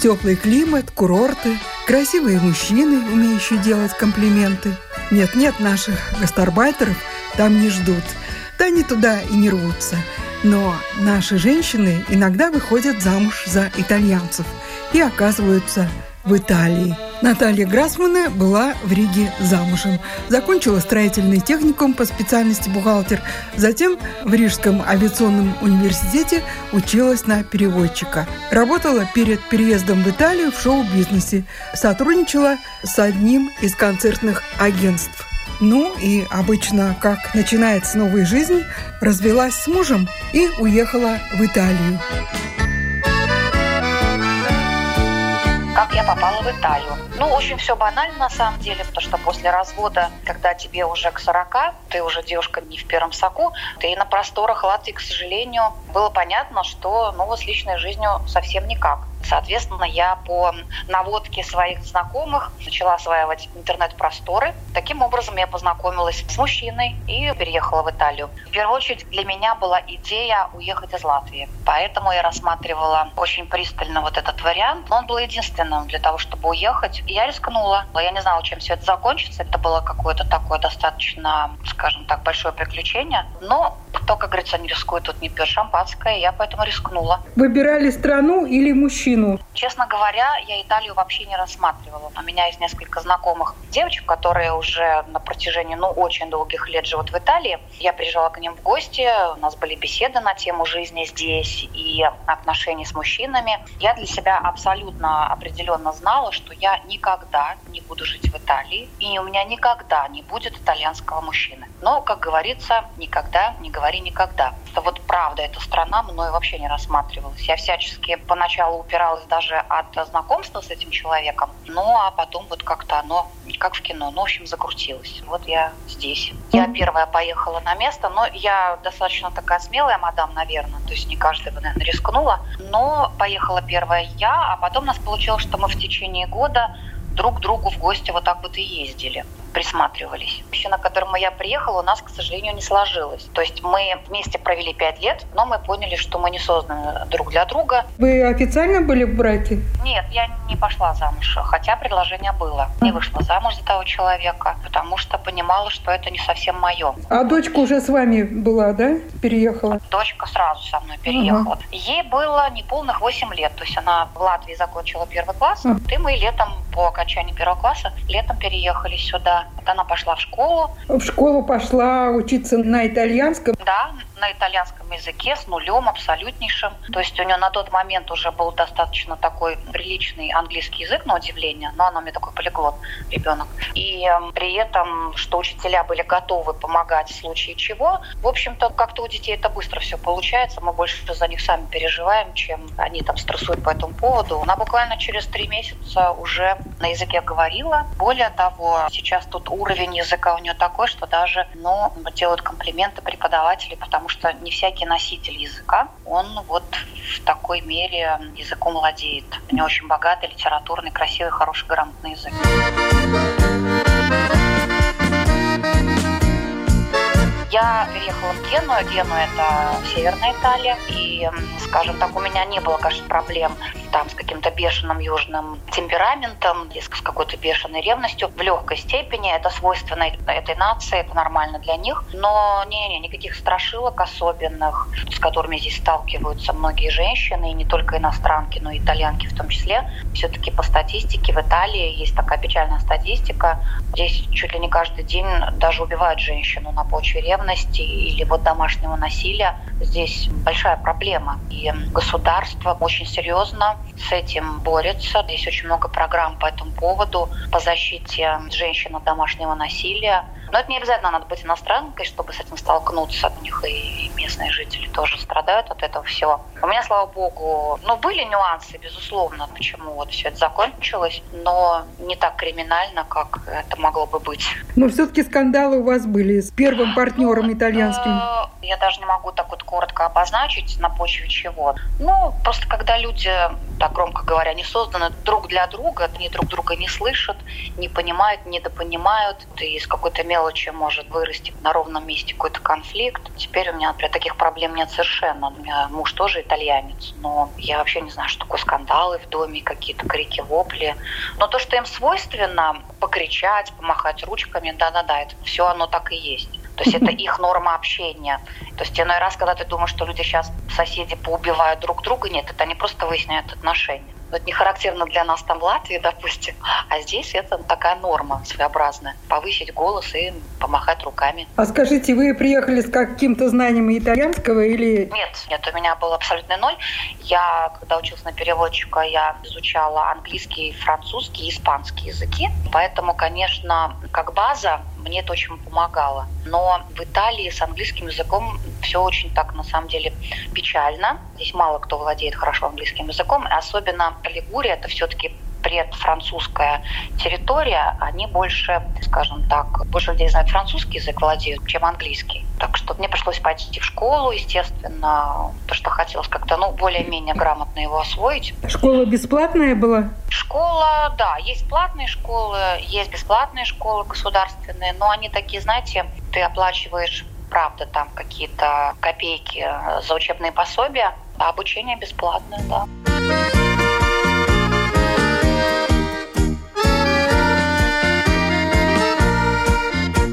Теплый климат, курорты, красивые мужчины, умеющие делать комплименты. Нет-нет, наших гастарбайтеров там не ждут. Да они туда и не рвутся. Но наши женщины иногда выходят замуж за итальянцев и оказываются в Италии. Наталья Грасмана была в Риге замужем. Закончила строительный техникум по специальности бухгалтер. Затем в Рижском авиационном университете училась на переводчика. Работала перед переездом в Италию в шоу-бизнесе. Сотрудничала с одним из концертных агентств. Ну и обычно, как начинается новая жизнь, развелась с мужем и уехала в Италию. Как я попала в Италию. Ну, очень все банально на самом деле, потому что после развода, когда тебе уже к 40, ты уже девушка не в первом соку, ты на просторах Латвии, к сожалению, было понятно, что ну, с личной жизнью совсем никак. Соответственно, я по наводке своих знакомых начала осваивать интернет-просторы. Таким образом, я познакомилась с мужчиной и переехала в Италию. В первую очередь, для меня была идея уехать из Латвии. Поэтому я рассматривала очень пристально вот этот вариант. Но он был единственным для того, чтобы уехать. И я рискнула. Я не знала, чем все это закончится. Это было какое-то такое достаточно, скажем так, большое приключение. Но кто, как говорится, не рискует, тут не пьет шампанское. Я поэтому рискнула. Выбирали страну или мужчину? Честно говоря, я Италию вообще не рассматривала. У меня есть несколько знакомых девочек, которые уже на протяжении ну, очень долгих лет живут в Италии. Я приезжала к ним в гости, у нас были беседы на тему жизни здесь и отношений с мужчинами. Я для себя абсолютно определенно знала, что я никогда не буду жить в Италии, и у меня никогда не будет итальянского мужчины. Но, как говорится, никогда не говори никогда. Что вот правда, эта страна мной вообще не рассматривалась. Я всячески поначалу упиралась даже от знакомства с этим человеком, ну а потом вот как-то оно, как в кино, ну, в общем, закрутилось. Вот я здесь. Я первая поехала на место, но я достаточно такая смелая мадам, наверное, то есть не каждая бы, наверное, рискнула, но поехала первая я, а потом у нас получилось, что мы в течение года друг к другу в гости вот так вот и ездили присматривались. Мужчина, к которому я приехала, у нас, к сожалению, не сложилось. То есть мы вместе провели пять лет, но мы поняли, что мы не созданы друг для друга. Вы официально были в браке? Нет, я не пошла замуж, хотя предложение было. Не вышла замуж за того человека, потому что понимала, что это не совсем мое. А дочка уже с вами была, да? Переехала? Дочка сразу со мной переехала. Ага. Ей было неполных 8 лет, то есть она в Латвии закончила первый класс, ага. и мы летом по окончании первого класса летом переехали сюда вот она пошла в школу. В школу пошла учиться на итальянском? Да, на итальянском языке с нулем абсолютнейшим. То есть у нее на тот момент уже был достаточно такой приличный английский язык, на удивление, но она мне такой полиглот ребенок. И э, при этом, что учителя были готовы помогать в случае чего, в общем-то, как-то у детей это быстро все получается. Мы больше за них сами переживаем, чем они там стрессуют по этому поводу. Она буквально через три месяца уже на языке говорила. Более того, сейчас тут уровень языка у нее такой, что даже ну, делают комплименты преподаватели, потому что не всякий носитель языка, он вот в такой мере языком владеет. У него очень богатый, литературный, красивый, хороший, грамотный язык. Я переехала в Гену. Гену – это Северная Италия. И, скажем так, у меня не было, конечно, проблем там с каким-то бешеным южным темпераментом или с какой-то бешеной ревностью. В легкой степени это свойственно этой нации, это нормально для них. Но не-не, никаких страшилок особенных, с которыми здесь сталкиваются многие женщины, и не только иностранки, но и итальянки в том числе. Все-таки по статистике в Италии есть такая печальная статистика. Здесь чуть ли не каждый день даже убивают женщину на почве ревности или вот домашнего насилия, здесь большая проблема. И государство очень серьезно с этим борется. Здесь очень много программ по этому поводу, по защите женщин от домашнего насилия. Но это не обязательно надо быть иностранкой, чтобы с этим столкнуться. них и местные жители тоже страдают от этого всего. У меня, слава богу, ну, были нюансы, безусловно, почему вот все это закончилось, но не так криминально, как это могло бы быть. Но все-таки скандалы у вас были с первым партнером ну, итальянским. Э, я даже не могу так вот коротко обозначить, на почве чего. Ну, просто когда люди, так громко говоря, не созданы друг для друга, они друг друга не слышат, не понимают, недопонимают, и из какой-то мелочи может вырасти на ровном месте какой-то конфликт. Теперь у меня, например, таких проблем нет совершенно. У меня муж тоже итальянец, но я вообще не знаю, что такое скандалы в доме, какие-то крики, вопли. Но то, что им свойственно, покричать, помахать ручками, да-да-да, это все оно так и есть. То есть это их норма общения. То есть иной раз, когда ты думаешь, что люди сейчас, соседи, поубивают друг друга, нет, это они просто выясняют отношения. Это не характерно для нас там в Латвии, допустим, а здесь это такая норма своеобразная. Повысить голос и помахать руками. А скажите, вы приехали с каким-то знанием итальянского или... Нет, нет, у меня был абсолютный ноль. Я, когда учился на переводчика, я изучала английский, французский испанский языки. Поэтому, конечно, как база мне это очень помогало. Но в Италии с английским языком все очень так, на самом деле, печально. Здесь мало кто владеет хорошо английским языком. Особенно Лигурия – это все-таки предфранцузская территория, они больше, скажем так, больше людей знают французский язык, владеют, чем английский. Так что мне пришлось пойти в школу, естественно, потому что хотелось как-то, ну, более-менее грамотно его освоить. Школа бесплатная была? Школа, да, есть платные школы, есть бесплатные школы государственные, но они такие, знаете, ты оплачиваешь правда, там какие-то копейки за учебные пособия, а обучение бесплатное, да.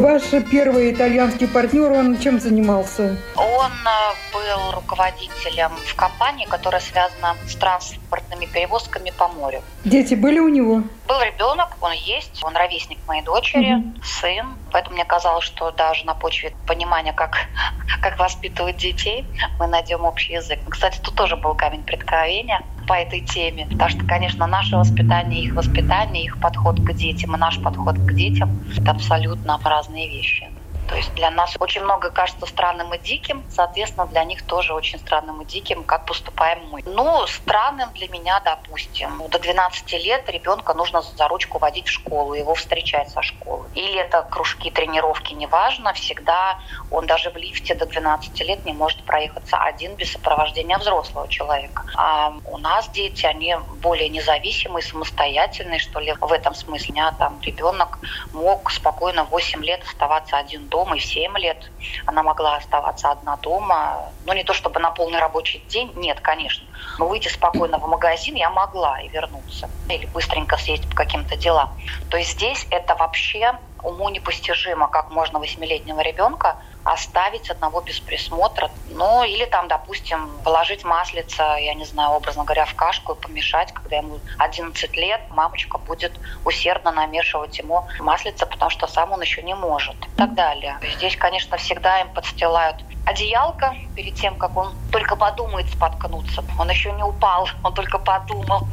Ваш первый итальянский партнер, он чем занимался? Он э, был руководителем в компании, которая связана с транспортными перевозками по морю. Дети были у него? Был ребенок, он есть, он ровесник моей дочери, угу. сын. Поэтому мне казалось, что даже на почве понимания, как, как воспитывать детей, мы найдем общий язык. Кстати, тут тоже был камень преткновения по этой теме. Потому что, конечно, наше воспитание, их воспитание, их подход к детям и наш подход к детям – это абсолютно разные вещи. То есть для нас очень много кажется странным и диким, соответственно, для них тоже очень странным и диким, как поступаем мы. Ну, странным для меня, допустим, до 12 лет ребенка нужно за ручку водить в школу, его встречать со школы. Или это кружки, тренировки, неважно, всегда он даже в лифте до 12 лет не может проехаться один без сопровождения взрослого человека. А у нас дети, они более независимые, самостоятельные, что ли, в этом смысле. У меня там ребенок мог спокойно 8 лет оставаться один дома, дома, и в 7 лет она могла оставаться одна дома. Ну, не то чтобы на полный рабочий день, нет, конечно. Но выйти спокойно в магазин я могла и вернуться. Или быстренько съездить по каким-то делам. То есть здесь это вообще уму непостижимо, как можно восьмилетнего ребенка оставить одного без присмотра. Ну, или там, допустим, положить маслица, я не знаю, образно говоря, в кашку и помешать, когда ему 11 лет, мамочка будет усердно намешивать ему маслица, потому что сам он еще не может и так далее. Здесь, конечно, всегда им подстилают одеялко перед тем, как он только подумает споткнуться. Он еще не упал, он только подумал.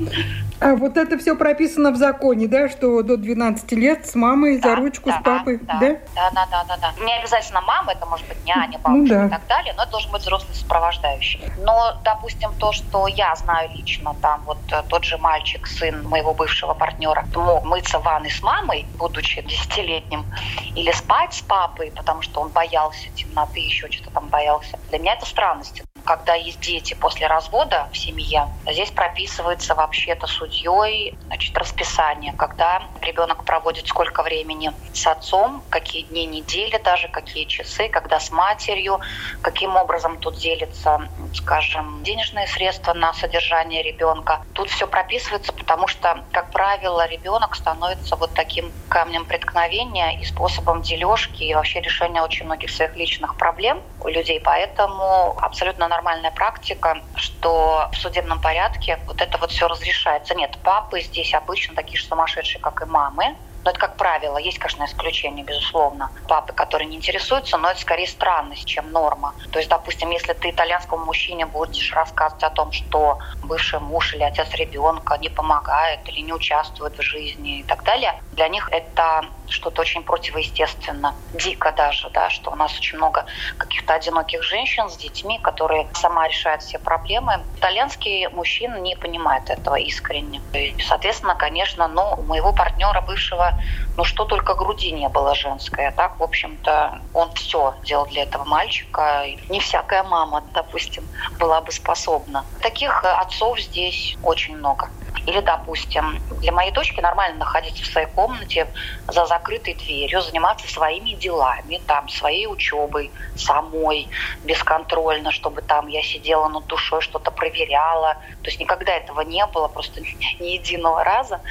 А вот это все прописано в законе, да, что до 12 лет с мамой да, за ручку да, с папой, да? Да, да, да, да, да. да. Не обязательно мама, это может быть няня, бабушка ну, да. и так далее, но это должен быть взрослый сопровождающий. Но, допустим, то, что я знаю лично, там вот э, тот же мальчик, сын моего бывшего партнера, мог мыться в ванной с мамой, будучи десятилетним, или спать с папой, потому что он боялся темноты, еще что-то там боялся. Для меня это странность когда есть дети после развода в семье, здесь прописывается вообще-то судьей значит, расписание, когда ребенок проводит сколько времени с отцом, какие дни недели даже, какие часы, когда с матерью, каким образом тут делится, скажем, денежные средства на содержание ребенка. Тут все прописывается, потому что, как правило, ребенок становится вот таким камнем преткновения и способом дележки и вообще решения очень многих своих личных проблем у людей. Поэтому абсолютно нормальная практика, что в судебном порядке вот это вот все разрешается. Нет, папы здесь обычно такие же сумасшедшие, как и мамы. Но это как правило. Есть, конечно, исключения, безусловно. Папы, которые не интересуются, но это скорее странность, чем норма. То есть, допустим, если ты итальянскому мужчине будешь рассказывать о том, что бывший муж или отец ребенка не помогает или не участвует в жизни и так далее, для них это что-то очень противоестественно, дико даже, да, что у нас очень много каких-то одиноких женщин с детьми, которые сама решают все проблемы. Итальянский мужчина не понимает этого искренне. И, соответственно, конечно, ну, у моего партнера бывшего, ну, что только груди не было женской. А так, в общем-то, он все делал для этого мальчика. Не всякая мама, допустим, была бы способна. Таких отцов здесь очень много. Или, допустим, для моей дочки нормально находиться в своей комнате за закрытой дверью, заниматься своими делами, там, своей учебой, самой, бесконтрольно, чтобы там я сидела над душой, что-то проверяла. То есть никогда этого не было, просто ни единого раза.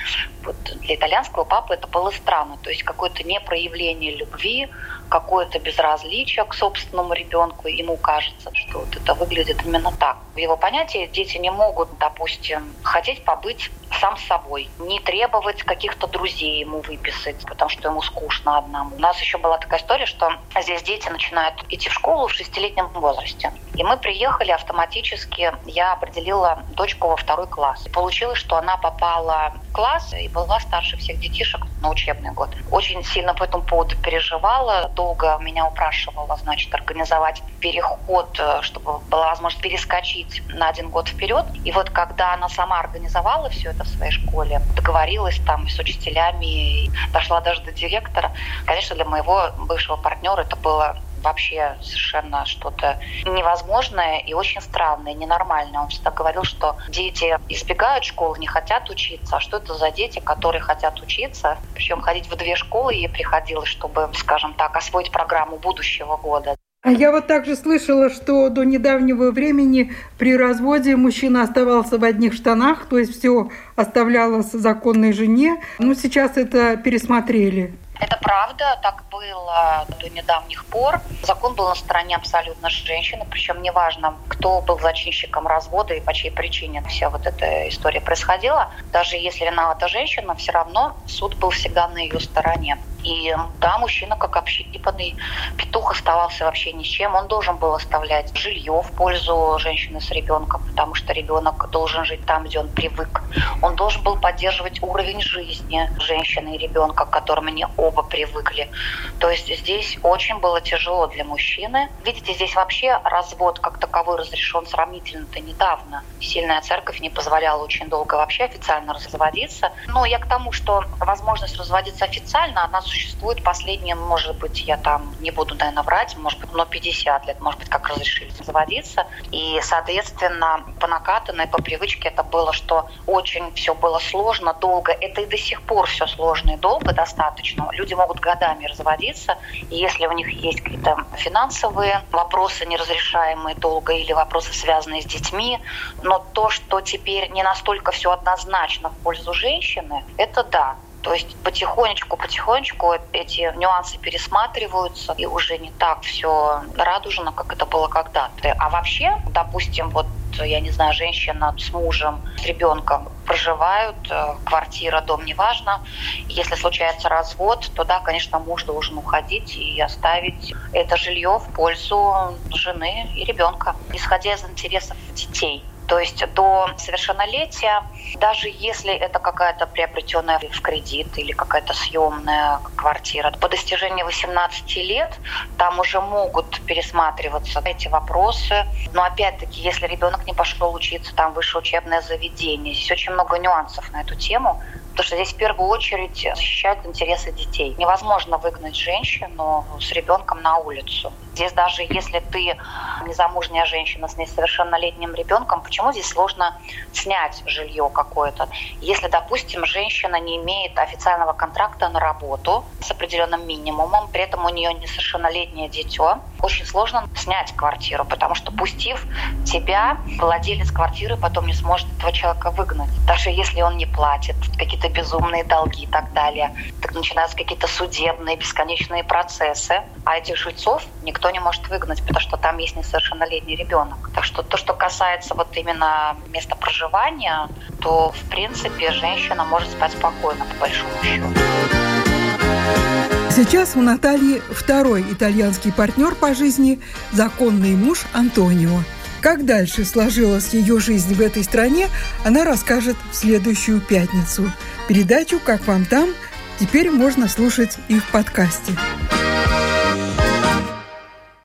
Вот для итальянского папы это было странно. То есть какое-то непроявление любви, какое-то безразличие к собственному ребенку. Ему кажется, что вот это выглядит именно так. В его понятии дети не могут, допустим, хотеть побыть сам с собой, не требовать каких-то друзей ему выписать, потому что ему скучно одному. У нас еще была такая история, что здесь дети начинают идти в школу в шестилетнем возрасте. И мы приехали автоматически, я определила дочку во второй класс. И получилось, что она попала в класс и была старше всех детишек на учебный год. Очень сильно по этому поводу переживала, долго меня упрашивала, значит, организовать переход, э, чтобы была возможность перескочить на один год вперед. И вот когда она сама организовала все это в своей школе, договорилась там с учителями, дошла даже до директора, конечно, для моего бывшего партнера это было вообще совершенно что-то невозможное и очень странное, ненормальное. Он всегда говорил, что дети избегают школы, не хотят учиться. А что это за дети, которые хотят учиться? Причем ходить в две школы ей приходилось, чтобы, скажем так, освоить программу будущего года. А я вот также слышала, что до недавнего времени при разводе мужчина оставался в одних штанах, то есть все оставлялось законной жене. Ну, сейчас это пересмотрели. Это правда, так было до недавних пор. Закон был на стороне абсолютно женщины, причем неважно, кто был зачинщиком развода и по чьей причине вся вот эта история происходила. Даже если виновата женщина, все равно суд был всегда на ее стороне. И да, мужчина, как общипанный петух, оставался вообще ни с чем. Он должен был оставлять жилье в пользу женщины с ребенком, потому что ребенок должен жить там, где он привык. Он должен был поддерживать уровень жизни женщины и ребенка, к которым они оба привыкли. То есть здесь очень было тяжело для мужчины. Видите, здесь вообще развод как таковой разрешен сравнительно-то недавно. Сильная церковь не позволяла очень долго вообще официально разводиться. Но я к тому, что возможность разводиться официально, она существует последние, может быть, я там не буду, наверное, врать, может быть, но 50 лет, может быть, как разрешили заводиться. И, соответственно, по накатанной, по привычке это было, что очень все было сложно, долго. Это и до сих пор все сложно и долго достаточно. Люди могут годами разводиться, и если у них есть какие-то финансовые вопросы, неразрешаемые долго, или вопросы, связанные с детьми, но то, что теперь не настолько все однозначно в пользу женщины, это да. То есть потихонечку, потихонечку эти нюансы пересматриваются, и уже не так все радужно, как это было когда-то. А вообще, допустим, вот я не знаю, женщина с мужем, с ребенком проживают, э, квартира, дом, неважно. Если случается развод, то да, конечно, муж должен уходить и оставить это жилье в пользу жены и ребенка, исходя из интересов детей. То есть до совершеннолетия, даже если это какая-то приобретенная в кредит или какая-то съемная квартира, по достижении 18 лет там уже могут пересматриваться эти вопросы. Но опять-таки, если ребенок не пошел учиться там высшее учебное заведение, здесь очень много нюансов на эту тему. Потому что здесь в первую очередь защищают интересы детей. Невозможно выгнать женщину с ребенком на улицу. Здесь даже если ты незамужняя женщина с несовершеннолетним ребенком, почему здесь сложно снять жилье какое-то? Если, допустим, женщина не имеет официального контракта на работу с определенным минимумом, при этом у нее несовершеннолетнее дитё, очень сложно снять квартиру, потому что пустив тебя, владелец квартиры потом не сможет этого человека выгнать. Даже если он не платит, какие-то безумные долги и так далее. Так начинаются какие-то судебные бесконечные процессы. А этих жильцов никто не может выгнать, потому что там есть несовершеннолетний ребенок. Так что то, что касается вот именно места проживания, то в принципе женщина может спать спокойно, по большому счету. Сейчас у Натальи второй итальянский партнер по жизни – законный муж Антонио. Как дальше сложилась ее жизнь в этой стране, она расскажет в следующую пятницу. Передачу «Как вам там» теперь можно слушать и в подкасте.